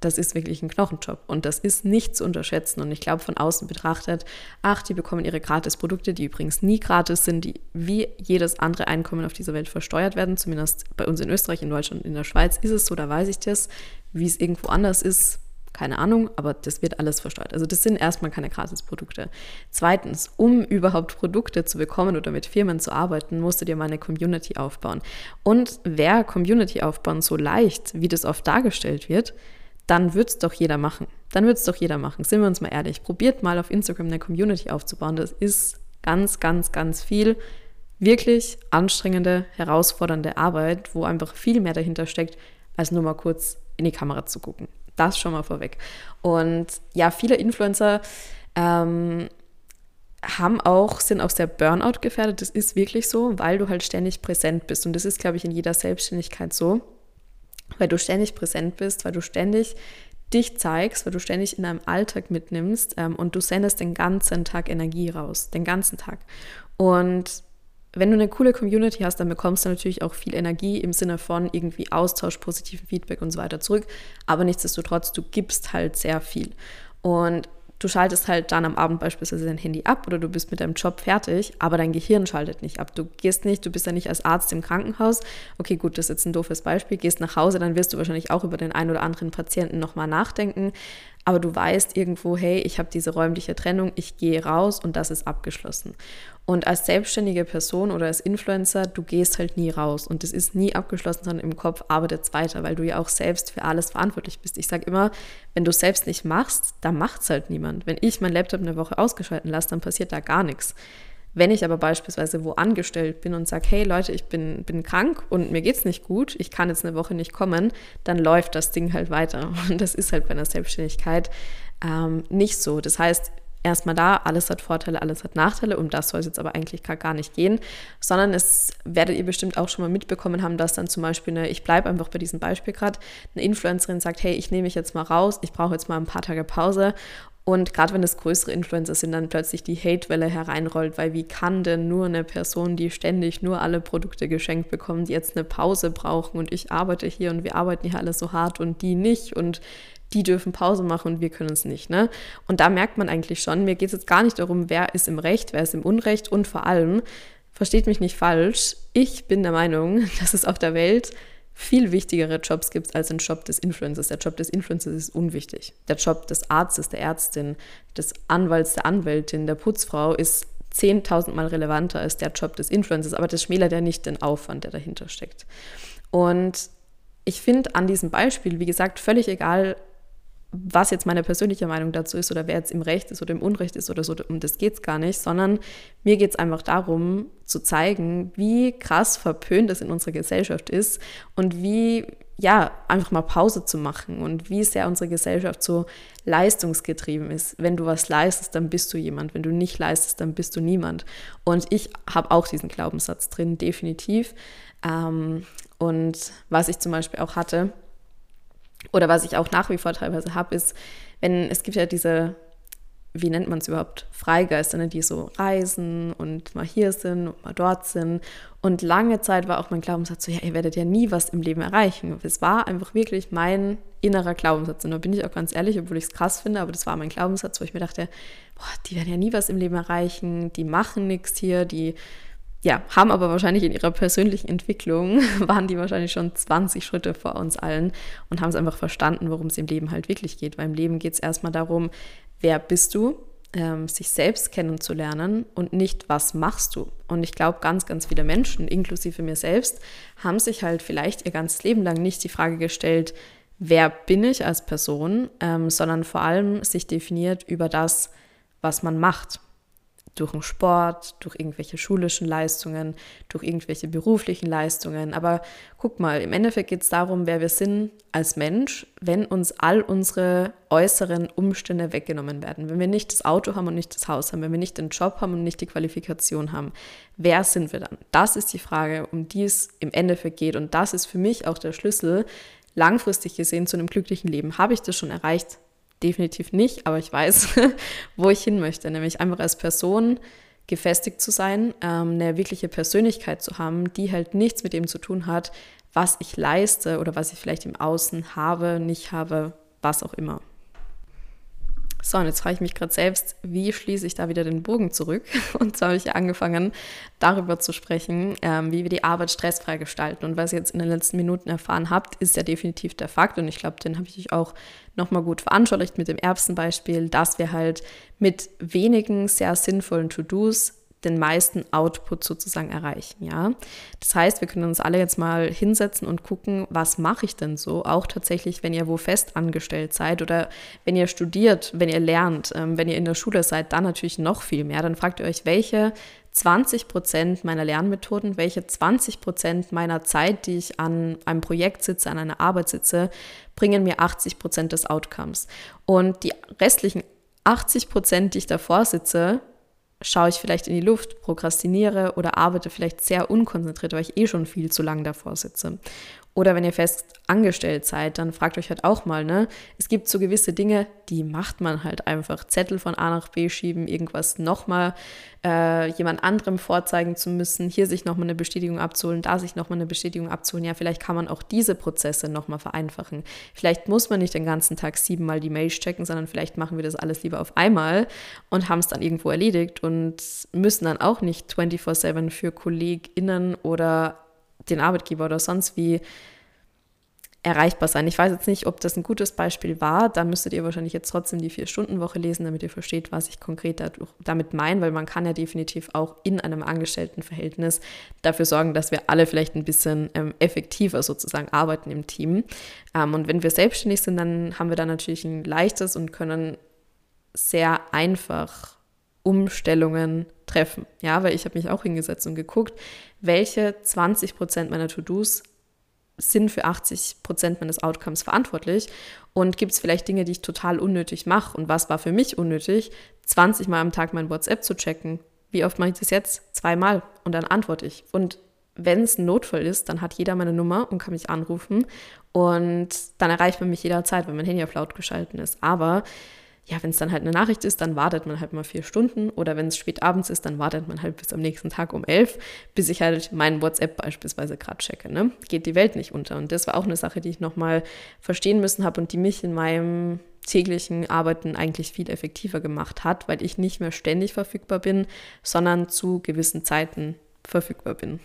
das ist wirklich ein Knochenjob und das ist nicht zu unterschätzen. Und ich glaube, von außen betrachtet, ach, die bekommen ihre Gratis-Produkte, die übrigens nie gratis sind, die wie jedes andere Einkommen auf dieser Welt versteuert werden. Zumindest bei uns in Österreich, in Deutschland in der Schweiz ist es so, da weiß ich das. Wie es irgendwo anders ist, keine Ahnung, aber das wird alles versteuert. Also das sind erstmal keine Gratisprodukte. Zweitens, um überhaupt Produkte zu bekommen oder mit Firmen zu arbeiten, musst du dir mal eine Community aufbauen. Und wäre Community aufbauen so leicht, wie das oft dargestellt wird, dann wird es doch jeder machen. Dann wird es doch jeder machen. Sind wir uns mal ehrlich. Probiert mal auf Instagram eine Community aufzubauen. Das ist ganz, ganz, ganz viel wirklich anstrengende, herausfordernde Arbeit, wo einfach viel mehr dahinter steckt, als nur mal kurz in die Kamera zu gucken. Das schon mal vorweg. Und ja, viele Influencer ähm, haben auch, sind auch sehr Burnout gefährdet. Das ist wirklich so, weil du halt ständig präsent bist. Und das ist, glaube ich, in jeder Selbstständigkeit so. Weil du ständig präsent bist, weil du ständig dich zeigst, weil du ständig in deinem Alltag mitnimmst ähm, und du sendest den ganzen Tag Energie raus, den ganzen Tag. Und wenn du eine coole Community hast, dann bekommst du natürlich auch viel Energie im Sinne von irgendwie Austausch, positiven Feedback und so weiter zurück. Aber nichtsdestotrotz, du gibst halt sehr viel. Und du schaltest halt dann am Abend beispielsweise dein Handy ab oder du bist mit deinem Job fertig, aber dein Gehirn schaltet nicht ab. Du gehst nicht, du bist ja nicht als Arzt im Krankenhaus. Okay, gut, das ist jetzt ein doofes Beispiel. Gehst nach Hause, dann wirst du wahrscheinlich auch über den einen oder anderen Patienten nochmal nachdenken aber du weißt irgendwo, hey, ich habe diese räumliche Trennung, ich gehe raus und das ist abgeschlossen. Und als selbstständige Person oder als Influencer, du gehst halt nie raus und es ist nie abgeschlossen, sondern im Kopf arbeitet es weiter, weil du ja auch selbst für alles verantwortlich bist. Ich sage immer, wenn du es selbst nicht machst, dann macht es halt niemand. Wenn ich mein Laptop eine Woche ausgeschalten lasse, dann passiert da gar nichts. Wenn ich aber beispielsweise wo angestellt bin und sage, hey Leute, ich bin, bin krank und mir geht es nicht gut, ich kann jetzt eine Woche nicht kommen, dann läuft das Ding halt weiter. Und das ist halt bei einer Selbstständigkeit ähm, nicht so. Das heißt, erstmal da, alles hat Vorteile, alles hat Nachteile. Um das soll es jetzt aber eigentlich gar nicht gehen, sondern es werdet ihr bestimmt auch schon mal mitbekommen haben, dass dann zum Beispiel eine, ich bleibe einfach bei diesem Beispiel gerade, eine Influencerin sagt, hey, ich nehme mich jetzt mal raus, ich brauche jetzt mal ein paar Tage Pause und gerade wenn es größere Influencer sind, dann plötzlich die Hate-Welle hereinrollt, weil wie kann denn nur eine Person, die ständig nur alle Produkte geschenkt bekommt, jetzt eine Pause brauchen und ich arbeite hier und wir arbeiten hier alle so hart und die nicht und die dürfen Pause machen und wir können es nicht. Ne? Und da merkt man eigentlich schon, mir geht es jetzt gar nicht darum, wer ist im Recht, wer ist im Unrecht und vor allem, versteht mich nicht falsch, ich bin der Meinung, dass es auf der Welt viel wichtigere Jobs gibt als ein Job des Influencers. Der Job des Influencers ist unwichtig. Der Job des Arztes, der Ärztin, des Anwalts, der Anwältin, der Putzfrau ist 10.000 Mal relevanter als der Job des Influencers. Aber das schmälert ja nicht den Aufwand, der dahinter steckt. Und ich finde an diesem Beispiel, wie gesagt, völlig egal, was jetzt meine persönliche Meinung dazu ist oder wer jetzt im Recht ist oder im Unrecht ist oder so, um das geht es gar nicht, sondern mir geht es einfach darum, zu zeigen, wie krass verpönt es in unserer Gesellschaft ist und wie, ja, einfach mal Pause zu machen und wie sehr unsere Gesellschaft so leistungsgetrieben ist. Wenn du was leistest, dann bist du jemand. Wenn du nicht leistest, dann bist du niemand. Und ich habe auch diesen Glaubenssatz drin, definitiv. Ähm, und was ich zum Beispiel auch hatte, oder was ich auch nach wie vor teilweise habe, ist, wenn es gibt ja diese, wie nennt man es überhaupt, Freigeister, ne, die so reisen und mal hier sind und mal dort sind. Und lange Zeit war auch mein Glaubenssatz so, ja, ihr werdet ja nie was im Leben erreichen. Es war einfach wirklich mein innerer Glaubenssatz. Und da bin ich auch ganz ehrlich, obwohl ich es krass finde, aber das war mein Glaubenssatz, wo ich mir dachte, boah, die werden ja nie was im Leben erreichen, die machen nichts hier, die ja, haben aber wahrscheinlich in ihrer persönlichen Entwicklung, waren die wahrscheinlich schon 20 Schritte vor uns allen und haben es einfach verstanden, worum es im Leben halt wirklich geht. Weil im Leben geht es erstmal darum, wer bist du, ähm, sich selbst kennenzulernen und nicht, was machst du. Und ich glaube, ganz, ganz viele Menschen, inklusive mir selbst, haben sich halt vielleicht ihr ganzes Leben lang nicht die Frage gestellt, wer bin ich als Person, ähm, sondern vor allem sich definiert über das, was man macht durch den Sport, durch irgendwelche schulischen Leistungen, durch irgendwelche beruflichen Leistungen. Aber guck mal, im Endeffekt geht es darum, wer wir sind als Mensch, wenn uns all unsere äußeren Umstände weggenommen werden. Wenn wir nicht das Auto haben und nicht das Haus haben, wenn wir nicht den Job haben und nicht die Qualifikation haben, wer sind wir dann? Das ist die Frage, um die es im Endeffekt geht. Und das ist für mich auch der Schlüssel, langfristig gesehen zu einem glücklichen Leben. Habe ich das schon erreicht? Definitiv nicht, aber ich weiß, wo ich hin möchte, nämlich einfach als Person gefestigt zu sein, ähm, eine wirkliche Persönlichkeit zu haben, die halt nichts mit dem zu tun hat, was ich leiste oder was ich vielleicht im Außen habe, nicht habe, was auch immer. So, und jetzt frage ich mich gerade selbst, wie schließe ich da wieder den Bogen zurück? Und zwar habe ich ja angefangen, darüber zu sprechen, ähm, wie wir die Arbeit stressfrei gestalten. Und was ihr jetzt in den letzten Minuten erfahren habt, ist ja definitiv der Fakt. Und ich glaube, den habe ich euch auch nochmal gut veranschaulicht mit dem Erbsenbeispiel, dass wir halt mit wenigen sehr sinnvollen To-Dos den meisten Output sozusagen erreichen, ja. Das heißt, wir können uns alle jetzt mal hinsetzen und gucken, was mache ich denn so, auch tatsächlich, wenn ihr wo fest angestellt seid oder wenn ihr studiert, wenn ihr lernt, ähm, wenn ihr in der Schule seid, dann natürlich noch viel mehr. Dann fragt ihr euch, welche 20 Prozent meiner Lernmethoden, welche 20 Prozent meiner Zeit, die ich an einem Projekt sitze, an einer Arbeit sitze, bringen mir 80 Prozent des Outcomes. Und die restlichen 80 Prozent, die ich davor sitze, schaue ich vielleicht in die Luft, prokrastiniere oder arbeite vielleicht sehr unkonzentriert, weil ich eh schon viel zu lang davor sitze. Oder wenn ihr fest angestellt seid, dann fragt euch halt auch mal, ne? Es gibt so gewisse Dinge, die macht man halt einfach. Zettel von A nach B schieben, irgendwas nochmal äh, jemand anderem vorzeigen zu müssen, hier sich nochmal eine Bestätigung abzuholen, da sich nochmal eine Bestätigung abzuholen. Ja, vielleicht kann man auch diese Prozesse nochmal vereinfachen. Vielleicht muss man nicht den ganzen Tag siebenmal die Mails checken, sondern vielleicht machen wir das alles lieber auf einmal und haben es dann irgendwo erledigt und müssen dann auch nicht 24-7 für KollegInnen oder den Arbeitgeber oder sonst wie erreichbar sein. Ich weiß jetzt nicht, ob das ein gutes Beispiel war. Da müsstet ihr wahrscheinlich jetzt trotzdem die Vier-Stunden-Woche lesen, damit ihr versteht, was ich konkret damit meine, weil man kann ja definitiv auch in einem Angestelltenverhältnis dafür sorgen, dass wir alle vielleicht ein bisschen ähm, effektiver sozusagen arbeiten im Team. Ähm, und wenn wir selbstständig sind, dann haben wir da natürlich ein leichtes und können sehr einfach Umstellungen treffen. Ja, weil ich habe mich auch hingesetzt und geguckt, welche 20 Prozent meiner To-Dos sind für 80 Prozent meines Outcomes verantwortlich und gibt es vielleicht Dinge, die ich total unnötig mache und was war für mich unnötig, 20 Mal am Tag mein WhatsApp zu checken. Wie oft mache ich das jetzt? Zweimal und dann antworte ich. Und wenn es ein Notfall ist, dann hat jeder meine Nummer und kann mich anrufen und dann erreicht man mich jederzeit, wenn mein Handy auf laut geschalten ist. Aber ja, wenn es dann halt eine Nachricht ist, dann wartet man halt mal vier Stunden oder wenn es spät abends ist, dann wartet man halt bis am nächsten Tag um elf, bis ich halt meinen WhatsApp beispielsweise gerade checke. Ne? Geht die Welt nicht unter. Und das war auch eine Sache, die ich nochmal verstehen müssen habe und die mich in meinem täglichen Arbeiten eigentlich viel effektiver gemacht hat, weil ich nicht mehr ständig verfügbar bin, sondern zu gewissen Zeiten verfügbar bin.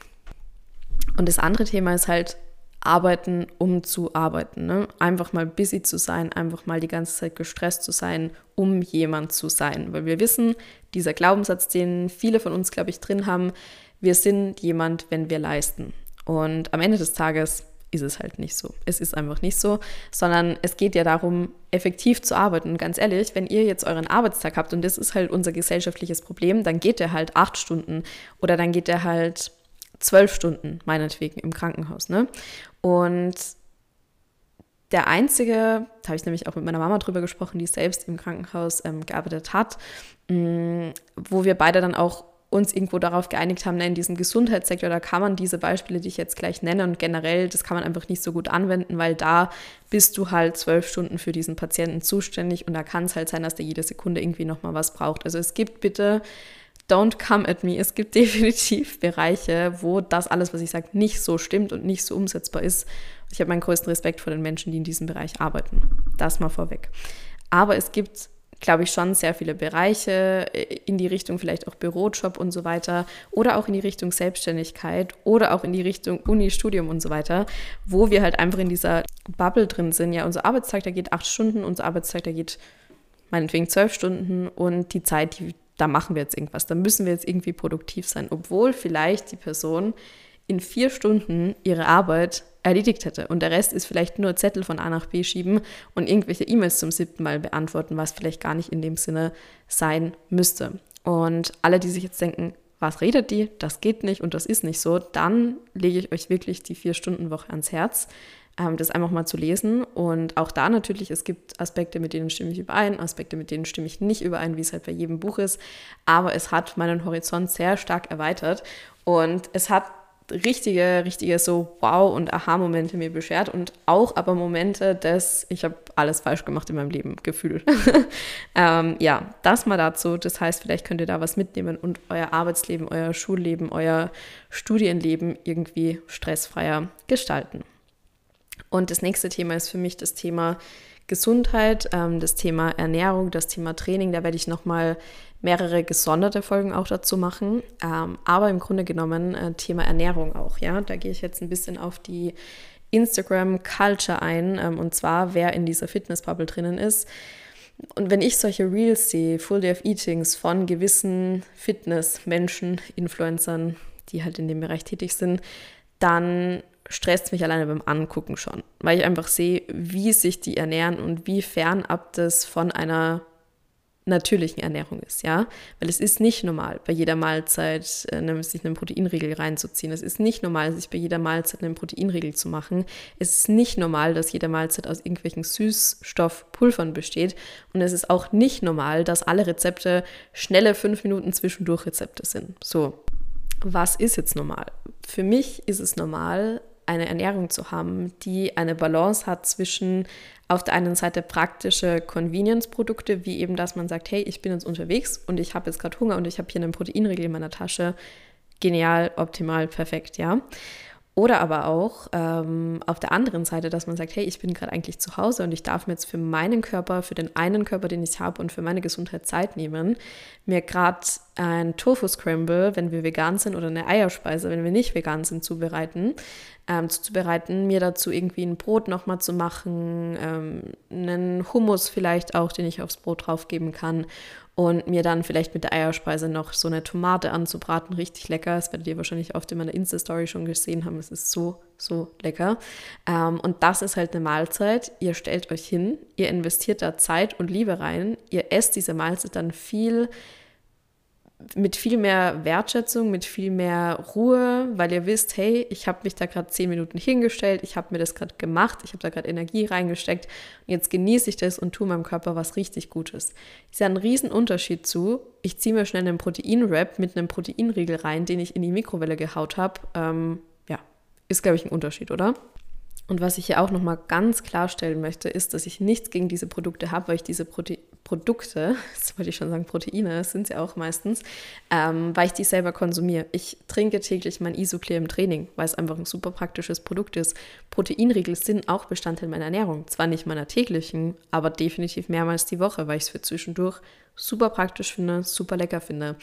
Und das andere Thema ist halt arbeiten, um zu arbeiten. Ne? Einfach mal busy zu sein, einfach mal die ganze Zeit gestresst zu sein, um jemand zu sein. Weil wir wissen, dieser Glaubenssatz, den viele von uns, glaube ich, drin haben, wir sind jemand, wenn wir leisten. Und am Ende des Tages ist es halt nicht so. Es ist einfach nicht so, sondern es geht ja darum, effektiv zu arbeiten. Und ganz ehrlich, wenn ihr jetzt euren Arbeitstag habt, und das ist halt unser gesellschaftliches Problem, dann geht der halt acht Stunden oder dann geht der halt zwölf Stunden, meinetwegen, im Krankenhaus. Ne? Und der einzige, da habe ich nämlich auch mit meiner Mama drüber gesprochen, die selbst im Krankenhaus ähm, gearbeitet hat, mh, mm, wo wir beide dann auch uns irgendwo darauf geeinigt haben, in diesem Gesundheitssektor, da kann man diese Beispiele, die ich jetzt gleich nenne und generell, das kann man einfach nicht so gut anwenden, weil da bist du halt zwölf Stunden für diesen Patienten zuständig und da kann es halt sein, dass der jede Sekunde irgendwie nochmal was braucht. Also es gibt bitte, don't come at me, es gibt definitiv Bereiche, wo das alles, was ich sage, nicht so stimmt und nicht so umsetzbar ist. Ich habe meinen größten Respekt vor den Menschen, die in diesem Bereich arbeiten. Das mal vorweg. Aber es gibt glaube ich, schon sehr viele Bereiche äh, in die Richtung vielleicht auch Bürojob und so weiter oder auch in die Richtung Selbstständigkeit oder auch in die Richtung Uni, Studium und so weiter, wo wir halt einfach in dieser Bubble drin sind. Ja, unser Arbeitstag, der geht acht Stunden, unser Arbeitstag, der geht meinetwegen zwölf Stunden und die Zeit, die, da machen wir jetzt irgendwas, da müssen wir jetzt irgendwie produktiv sein, obwohl vielleicht die Person in vier Stunden ihre Arbeit erledigt hätte. Und der Rest ist vielleicht nur Zettel von A nach B schieben und irgendwelche E-Mails zum siebten Mal beantworten, was vielleicht gar nicht in dem Sinne sein müsste. Und alle, die sich jetzt denken, was redet die? Das geht nicht und das ist nicht so, dann lege ich euch wirklich die Vier-Stunden-Woche ans Herz, das einfach mal zu lesen. Und auch da natürlich, es gibt Aspekte, mit denen stimme ich überein, Aspekte, mit denen stimme ich nicht überein, wie es halt bei jedem Buch ist. Aber es hat meinen Horizont sehr stark erweitert und es hat richtige, richtige so Wow- und Aha-Momente mir beschert und auch aber Momente des, ich habe alles falsch gemacht in meinem Leben, Gefühl. ähm, ja, das mal dazu. Das heißt, vielleicht könnt ihr da was mitnehmen und euer Arbeitsleben, euer Schulleben, euer Studienleben irgendwie stressfreier gestalten. Und das nächste Thema ist für mich das Thema Gesundheit, ähm, das Thema Ernährung, das Thema Training. Da werde ich nochmal mehrere gesonderte Folgen auch dazu machen. Ähm, aber im Grunde genommen äh, Thema Ernährung auch. Ja, da gehe ich jetzt ein bisschen auf die Instagram Culture ein. Ähm, und zwar, wer in dieser Fitness-Bubble drinnen ist. Und wenn ich solche Reels sehe, Full Day of Eatings von gewissen Fitness-Menschen, Influencern, die halt in dem Bereich tätig sind, dann stresst mich alleine beim Angucken schon, weil ich einfach sehe, wie sich die ernähren und wie fernab das von einer natürlichen Ernährung ist, ja, weil es ist nicht normal, bei jeder Mahlzeit äh, sich einen Proteinriegel reinzuziehen. Es ist nicht normal, sich bei jeder Mahlzeit einen Proteinriegel zu machen. Es ist nicht normal, dass jede Mahlzeit aus irgendwelchen Süßstoffpulvern besteht. Und es ist auch nicht normal, dass alle Rezepte schnelle fünf Minuten zwischendurch Rezepte sind. So, was ist jetzt normal? Für mich ist es normal, eine Ernährung zu haben, die eine Balance hat zwischen auf der einen Seite praktische Convenience-Produkte, wie eben, dass man sagt, hey, ich bin jetzt unterwegs und ich habe jetzt gerade Hunger und ich habe hier einen Proteinriegel in meiner Tasche. Genial, optimal, perfekt, ja. Oder aber auch ähm, auf der anderen Seite, dass man sagt, hey, ich bin gerade eigentlich zu Hause und ich darf mir jetzt für meinen Körper, für den einen Körper, den ich habe und für meine Gesundheit Zeit nehmen, mir gerade ein Tofu-Scramble, wenn wir vegan sind, oder eine Eierspeise, wenn wir nicht vegan sind, zubereiten, ähm, zuzubereiten, mir dazu irgendwie ein Brot nochmal zu machen, ähm, einen Hummus vielleicht auch, den ich aufs Brot draufgeben kann und mir dann vielleicht mit der Eierspeise noch so eine Tomate anzubraten, richtig lecker. Das werdet ihr wahrscheinlich oft in meiner Insta-Story schon gesehen haben. Es ist so, so lecker. Ähm, und das ist halt eine Mahlzeit. Ihr stellt euch hin, ihr investiert da Zeit und Liebe rein, ihr esst diese Mahlzeit dann viel mit viel mehr Wertschätzung, mit viel mehr Ruhe, weil ihr wisst, hey, ich habe mich da gerade zehn Minuten hingestellt, ich habe mir das gerade gemacht, ich habe da gerade Energie reingesteckt und jetzt genieße ich das und tue meinem Körper was richtig Gutes. Ist ja ein Riesenunterschied zu, ich ziehe mir schnell einen Proteinwrap mit einem Proteinriegel rein, den ich in die Mikrowelle gehaut habe. Ähm, ja, ist, glaube ich, ein Unterschied, oder? Und was ich hier auch nochmal ganz klarstellen möchte, ist, dass ich nichts gegen diese Produkte habe, weil ich diese Prote Produkte, das wollte ich schon sagen, Proteine, sind sie auch meistens, ähm, weil ich die selber konsumiere. Ich trinke täglich mein Isoclear im Training, weil es einfach ein super praktisches Produkt ist. Proteinriegel sind auch Bestandteil meiner Ernährung. Zwar nicht meiner täglichen, aber definitiv mehrmals die Woche, weil ich es für zwischendurch super praktisch finde, super lecker finde.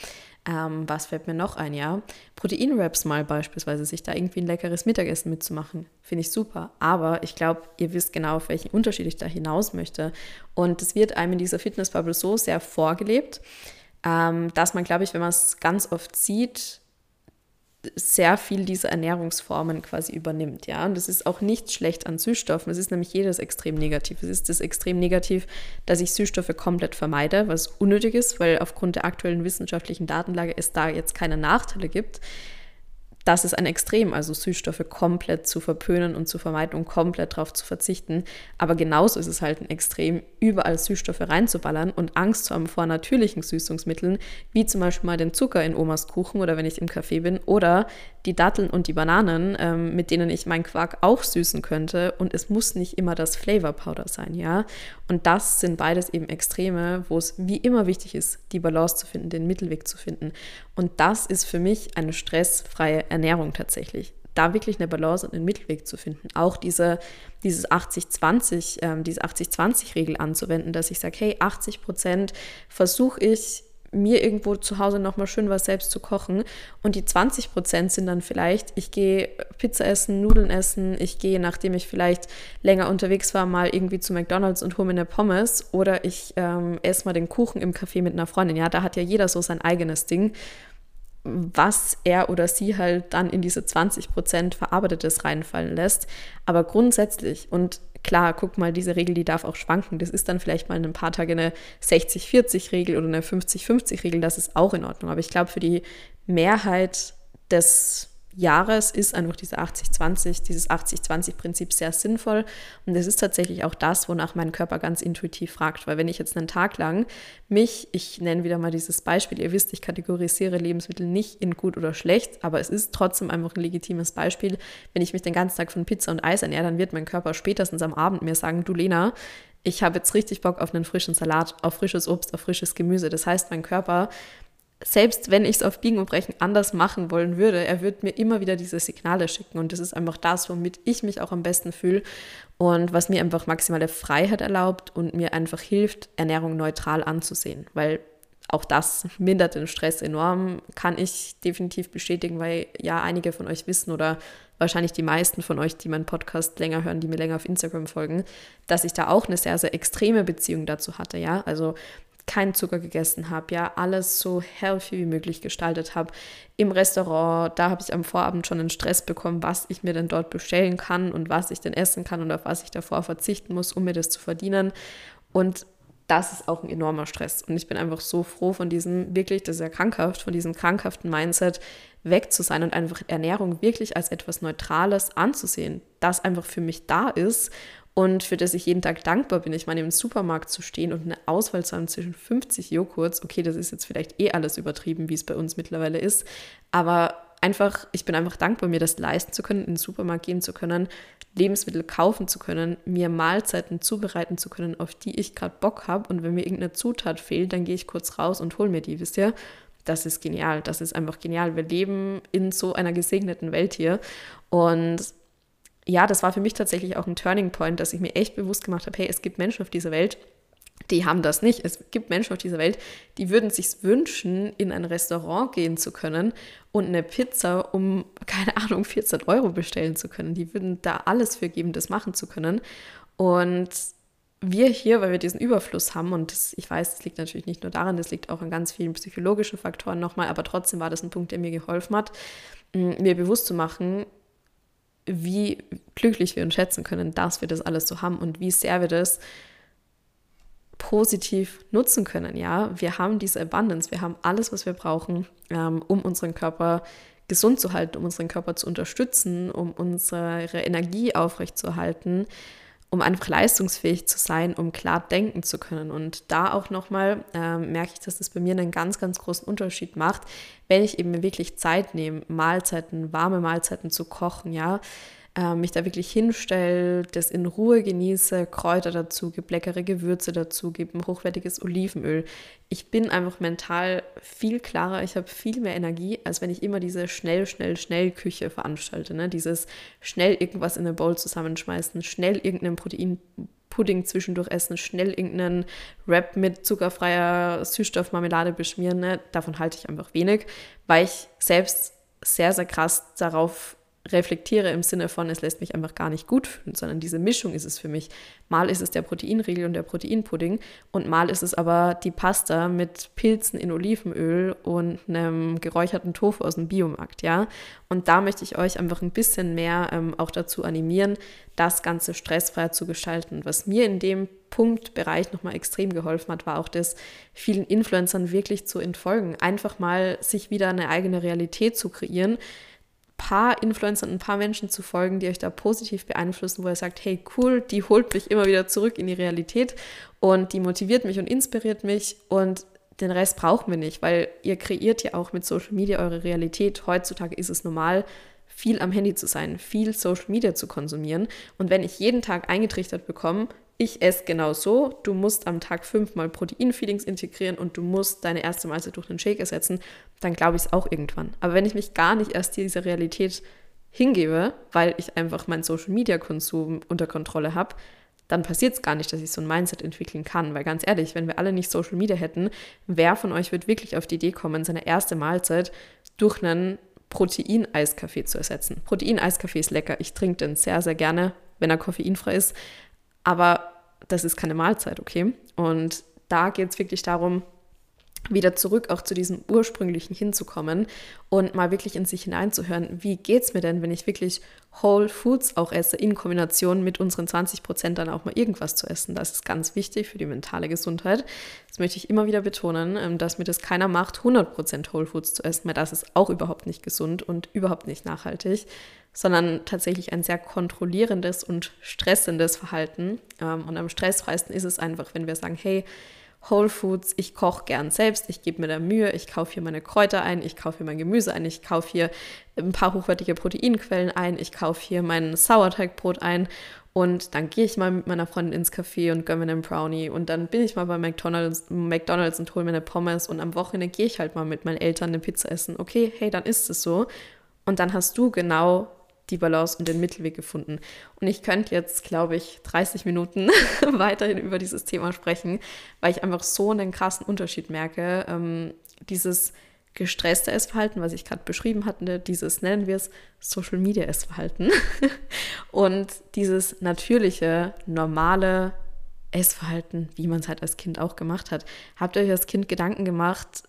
Ähm, was fällt mir noch ein? Ja, Proteinwraps mal beispielsweise, sich da irgendwie ein leckeres Mittagessen mitzumachen, finde ich super. Aber ich glaube, ihr wisst genau, auf welchen Unterschied ich da hinaus möchte. Und es wird einem in dieser Fitnessbubble so sehr vorgelebt, ähm, dass man, glaube ich, wenn man es ganz oft sieht, sehr viel dieser Ernährungsformen quasi übernimmt, ja. Und das ist auch nicht schlecht an Süßstoffen. Es ist nämlich jedes extrem negativ. Es ist das extrem negativ, dass ich Süßstoffe komplett vermeide, was unnötig ist, weil aufgrund der aktuellen wissenschaftlichen Datenlage es da jetzt keine Nachteile gibt das ist ein Extrem, also Süßstoffe komplett zu verpönen und zu vermeiden und komplett darauf zu verzichten. Aber genauso ist es halt ein Extrem, überall Süßstoffe reinzuballern und Angst zu haben vor natürlichen Süßungsmitteln, wie zum Beispiel mal den Zucker in Omas Kuchen oder wenn ich im Café bin oder die Datteln und die Bananen, ähm, mit denen ich meinen Quark auch süßen könnte. Und es muss nicht immer das Flavor Powder sein, ja. Und das sind beides eben Extreme, wo es wie immer wichtig ist, die Balance zu finden, den Mittelweg zu finden. Und das ist für mich eine stressfreie Ernährung tatsächlich. Da wirklich eine Balance und einen Mittelweg zu finden. Auch diese, dieses 80-20, ähm, diese 80-20-Regel anzuwenden, dass ich sage, hey, 80 Prozent versuche ich mir irgendwo zu Hause nochmal schön was selbst zu kochen. Und die 20 Prozent sind dann vielleicht, ich gehe Pizza essen, Nudeln essen, ich gehe, nachdem ich vielleicht länger unterwegs war, mal irgendwie zu McDonalds und hole mir eine Pommes oder ich ähm, esse mal den Kuchen im Café mit einer Freundin. Ja, da hat ja jeder so sein eigenes Ding was er oder sie halt dann in diese 20 Prozent Verarbeitetes reinfallen lässt. Aber grundsätzlich, und klar, guck mal, diese Regel, die darf auch schwanken. Das ist dann vielleicht mal in ein paar Tage eine 60-40-Regel oder eine 50-50-Regel, das ist auch in Ordnung. Aber ich glaube, für die Mehrheit des Jahres ist einfach diese 80-20, dieses 80-20-Prinzip sehr sinnvoll. Und das ist tatsächlich auch das, wonach mein Körper ganz intuitiv fragt. Weil wenn ich jetzt einen Tag lang mich, ich nenne wieder mal dieses Beispiel, ihr wisst, ich kategorisiere Lebensmittel nicht in gut oder schlecht, aber es ist trotzdem einfach ein legitimes Beispiel. Wenn ich mich den ganzen Tag von Pizza und Eis ernähre, dann wird mein Körper spätestens am Abend mir sagen, du Lena, ich habe jetzt richtig Bock auf einen frischen Salat, auf frisches Obst, auf frisches Gemüse. Das heißt, mein Körper selbst wenn ich es auf Biegen und Brechen anders machen wollen würde, er wird mir immer wieder diese Signale schicken. Und das ist einfach das, womit ich mich auch am besten fühle und was mir einfach maximale Freiheit erlaubt und mir einfach hilft, Ernährung neutral anzusehen. Weil auch das mindert den Stress enorm, kann ich definitiv bestätigen, weil ja einige von euch wissen oder wahrscheinlich die meisten von euch, die meinen Podcast länger hören, die mir länger auf Instagram folgen, dass ich da auch eine sehr, sehr extreme Beziehung dazu hatte, ja. Also keinen Zucker gegessen habe, ja, alles so healthy wie möglich gestaltet habe. Im Restaurant, da habe ich am Vorabend schon einen Stress bekommen, was ich mir denn dort bestellen kann und was ich denn essen kann und auf was ich davor verzichten muss, um mir das zu verdienen. Und das ist auch ein enormer Stress. Und ich bin einfach so froh von diesem, wirklich, das ist ja krankhaft, von diesem krankhaften Mindset weg zu sein und einfach Ernährung wirklich als etwas Neutrales anzusehen, das einfach für mich da ist und für das ich jeden Tag dankbar bin. Ich meine, im Supermarkt zu stehen und eine Auswahl zu haben zwischen 50 Joghurts, okay, das ist jetzt vielleicht eh alles übertrieben, wie es bei uns mittlerweile ist, aber einfach, ich bin einfach dankbar, mir das leisten zu können, in den Supermarkt gehen zu können, Lebensmittel kaufen zu können, mir Mahlzeiten zubereiten zu können, auf die ich gerade Bock habe. Und wenn mir irgendeine Zutat fehlt, dann gehe ich kurz raus und hole mir die, wisst ihr? Das ist genial, das ist einfach genial. Wir leben in so einer gesegneten Welt hier. Und ja, das war für mich tatsächlich auch ein Turning Point, dass ich mir echt bewusst gemacht habe, hey, es gibt Menschen auf dieser Welt, die haben das nicht. Es gibt Menschen auf dieser Welt, die würden sich wünschen, in ein Restaurant gehen zu können und eine Pizza um, keine Ahnung, 14 Euro bestellen zu können. Die würden da alles für geben, das machen zu können. Und wir hier, weil wir diesen Überfluss haben, und das, ich weiß, das liegt natürlich nicht nur daran, das liegt auch an ganz vielen psychologischen Faktoren nochmal, aber trotzdem war das ein Punkt, der mir geholfen hat, mir bewusst zu machen, wie glücklich wir uns schätzen können, dass wir das alles so haben und wie sehr wir das positiv nutzen können. Ja, wir haben diese Abundance, wir haben alles, was wir brauchen, ähm, um unseren Körper gesund zu halten, um unseren Körper zu unterstützen, um unsere Energie aufrechtzuerhalten um einfach leistungsfähig zu sein, um klar denken zu können. Und da auch nochmal ähm, merke ich, dass das bei mir einen ganz, ganz großen Unterschied macht, wenn ich eben wirklich Zeit nehme, Mahlzeiten, warme Mahlzeiten zu kochen, ja, äh, mich da wirklich hinstelle, das in Ruhe genieße, Kräuter dazu gebe, leckere Gewürze dazu gebe, hochwertiges Olivenöl. Ich bin einfach mental viel klarer, ich habe viel mehr Energie, als wenn ich immer diese schnell, schnell, schnell Küche veranstalte. Ne? Dieses schnell irgendwas in eine Bowl zusammenschmeißen, schnell irgendeinen Proteinpudding zwischendurch essen, schnell irgendeinen Wrap mit zuckerfreier Süßstoffmarmelade beschmieren. Ne? Davon halte ich einfach wenig, weil ich selbst sehr, sehr krass darauf reflektiere im Sinne von, es lässt mich einfach gar nicht gut fühlen, sondern diese Mischung ist es für mich. Mal ist es der Proteinriegel und der Proteinpudding und mal ist es aber die Pasta mit Pilzen in Olivenöl und einem geräucherten Tofu aus dem Biomarkt, ja. Und da möchte ich euch einfach ein bisschen mehr ähm, auch dazu animieren, das Ganze stressfreier zu gestalten. Was mir in dem Punktbereich nochmal extrem geholfen hat, war auch das, vielen Influencern wirklich zu entfolgen. Einfach mal sich wieder eine eigene Realität zu kreieren, paar Influencern, ein paar Menschen zu folgen, die euch da positiv beeinflussen, wo ihr sagt, hey cool, die holt mich immer wieder zurück in die Realität und die motiviert mich und inspiriert mich und den Rest brauchen wir nicht, weil ihr kreiert ja auch mit Social Media eure Realität. Heutzutage ist es normal, viel am Handy zu sein, viel Social Media zu konsumieren. Und wenn ich jeden Tag eingetrichtert bekomme, ich esse genau so, du musst am Tag fünfmal Proteinfeedings integrieren und du musst deine erste Mahlzeit durch einen Shake ersetzen, dann glaube ich es auch irgendwann. Aber wenn ich mich gar nicht erst dieser Realität hingebe, weil ich einfach meinen Social-Media-Konsum unter Kontrolle habe, dann passiert es gar nicht, dass ich so ein Mindset entwickeln kann. Weil ganz ehrlich, wenn wir alle nicht Social Media hätten, wer von euch wird wirklich auf die Idee kommen, seine erste Mahlzeit durch einen Protein-Eiskaffee zu ersetzen? Protein-Eiskaffee ist lecker. Ich trinke den sehr, sehr gerne, wenn er koffeinfrei ist. Aber das ist keine Mahlzeit, okay? Und da geht es wirklich darum, wieder zurück auch zu diesem ursprünglichen hinzukommen und mal wirklich in sich hineinzuhören, wie geht es mir denn, wenn ich wirklich Whole Foods auch esse, in Kombination mit unseren 20 Prozent dann auch mal irgendwas zu essen. Das ist ganz wichtig für die mentale Gesundheit. Das möchte ich immer wieder betonen, ähm, dass mir das keiner macht, 100 Prozent Whole Foods zu essen, weil das ist auch überhaupt nicht gesund und überhaupt nicht nachhaltig, sondern tatsächlich ein sehr kontrollierendes und stressendes Verhalten. Ähm, und am stressfreisten ist es einfach, wenn wir sagen, hey, Whole Foods, ich koche gern selbst, ich gebe mir da Mühe, ich kaufe hier meine Kräuter ein, ich kaufe hier mein Gemüse ein, ich kaufe hier ein paar hochwertige Proteinquellen ein, ich kaufe hier mein Sauerteigbrot ein und dann gehe ich mal mit meiner Freundin ins Café und gönne mir einen Brownie und dann bin ich mal bei McDonald's, McDonald's und hole mir eine Pommes und am Wochenende gehe ich halt mal mit meinen Eltern eine Pizza essen. Okay, hey, dann ist es so. Und dann hast du genau die Balance und den Mittelweg gefunden. Und ich könnte jetzt, glaube ich, 30 Minuten weiterhin über dieses Thema sprechen, weil ich einfach so einen krassen Unterschied merke. Ähm, dieses gestresste Essverhalten, was ich gerade beschrieben hatte, dieses nennen wir es Social Media Essverhalten und dieses natürliche, normale Essverhalten, wie man es halt als Kind auch gemacht hat. Habt ihr euch als Kind Gedanken gemacht,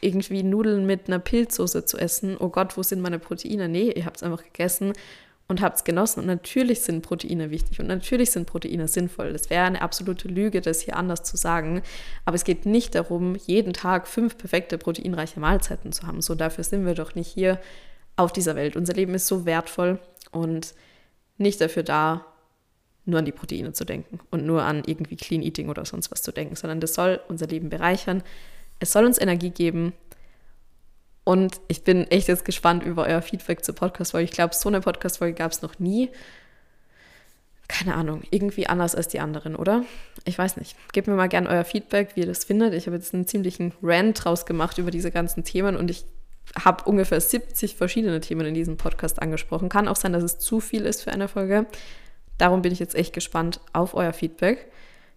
irgendwie Nudeln mit einer Pilzsoße zu essen. Oh Gott, wo sind meine Proteine? Nee, ihr habt es einfach gegessen und habt es genossen. Und natürlich sind Proteine wichtig und natürlich sind Proteine sinnvoll. Das wäre eine absolute Lüge, das hier anders zu sagen. Aber es geht nicht darum, jeden Tag fünf perfekte proteinreiche Mahlzeiten zu haben. So dafür sind wir doch nicht hier auf dieser Welt. Unser Leben ist so wertvoll und nicht dafür da, nur an die Proteine zu denken und nur an irgendwie Clean Eating oder sonst was zu denken, sondern das soll unser Leben bereichern. Es soll uns Energie geben. Und ich bin echt jetzt gespannt über euer Feedback zur Podcast-Folge. Ich glaube, so eine Podcast-Folge gab es noch nie. Keine Ahnung, irgendwie anders als die anderen, oder? Ich weiß nicht. Gebt mir mal gerne euer Feedback, wie ihr das findet. Ich habe jetzt einen ziemlichen Rant draus gemacht über diese ganzen Themen und ich habe ungefähr 70 verschiedene Themen in diesem Podcast angesprochen. Kann auch sein, dass es zu viel ist für eine Folge. Darum bin ich jetzt echt gespannt auf euer Feedback.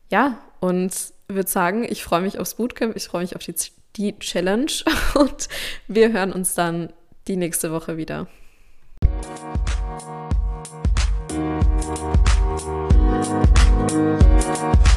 Ja, und würde sagen, ich freue mich aufs Bootcamp, ich freue mich auf die, die Challenge und wir hören uns dann die nächste Woche wieder. Musik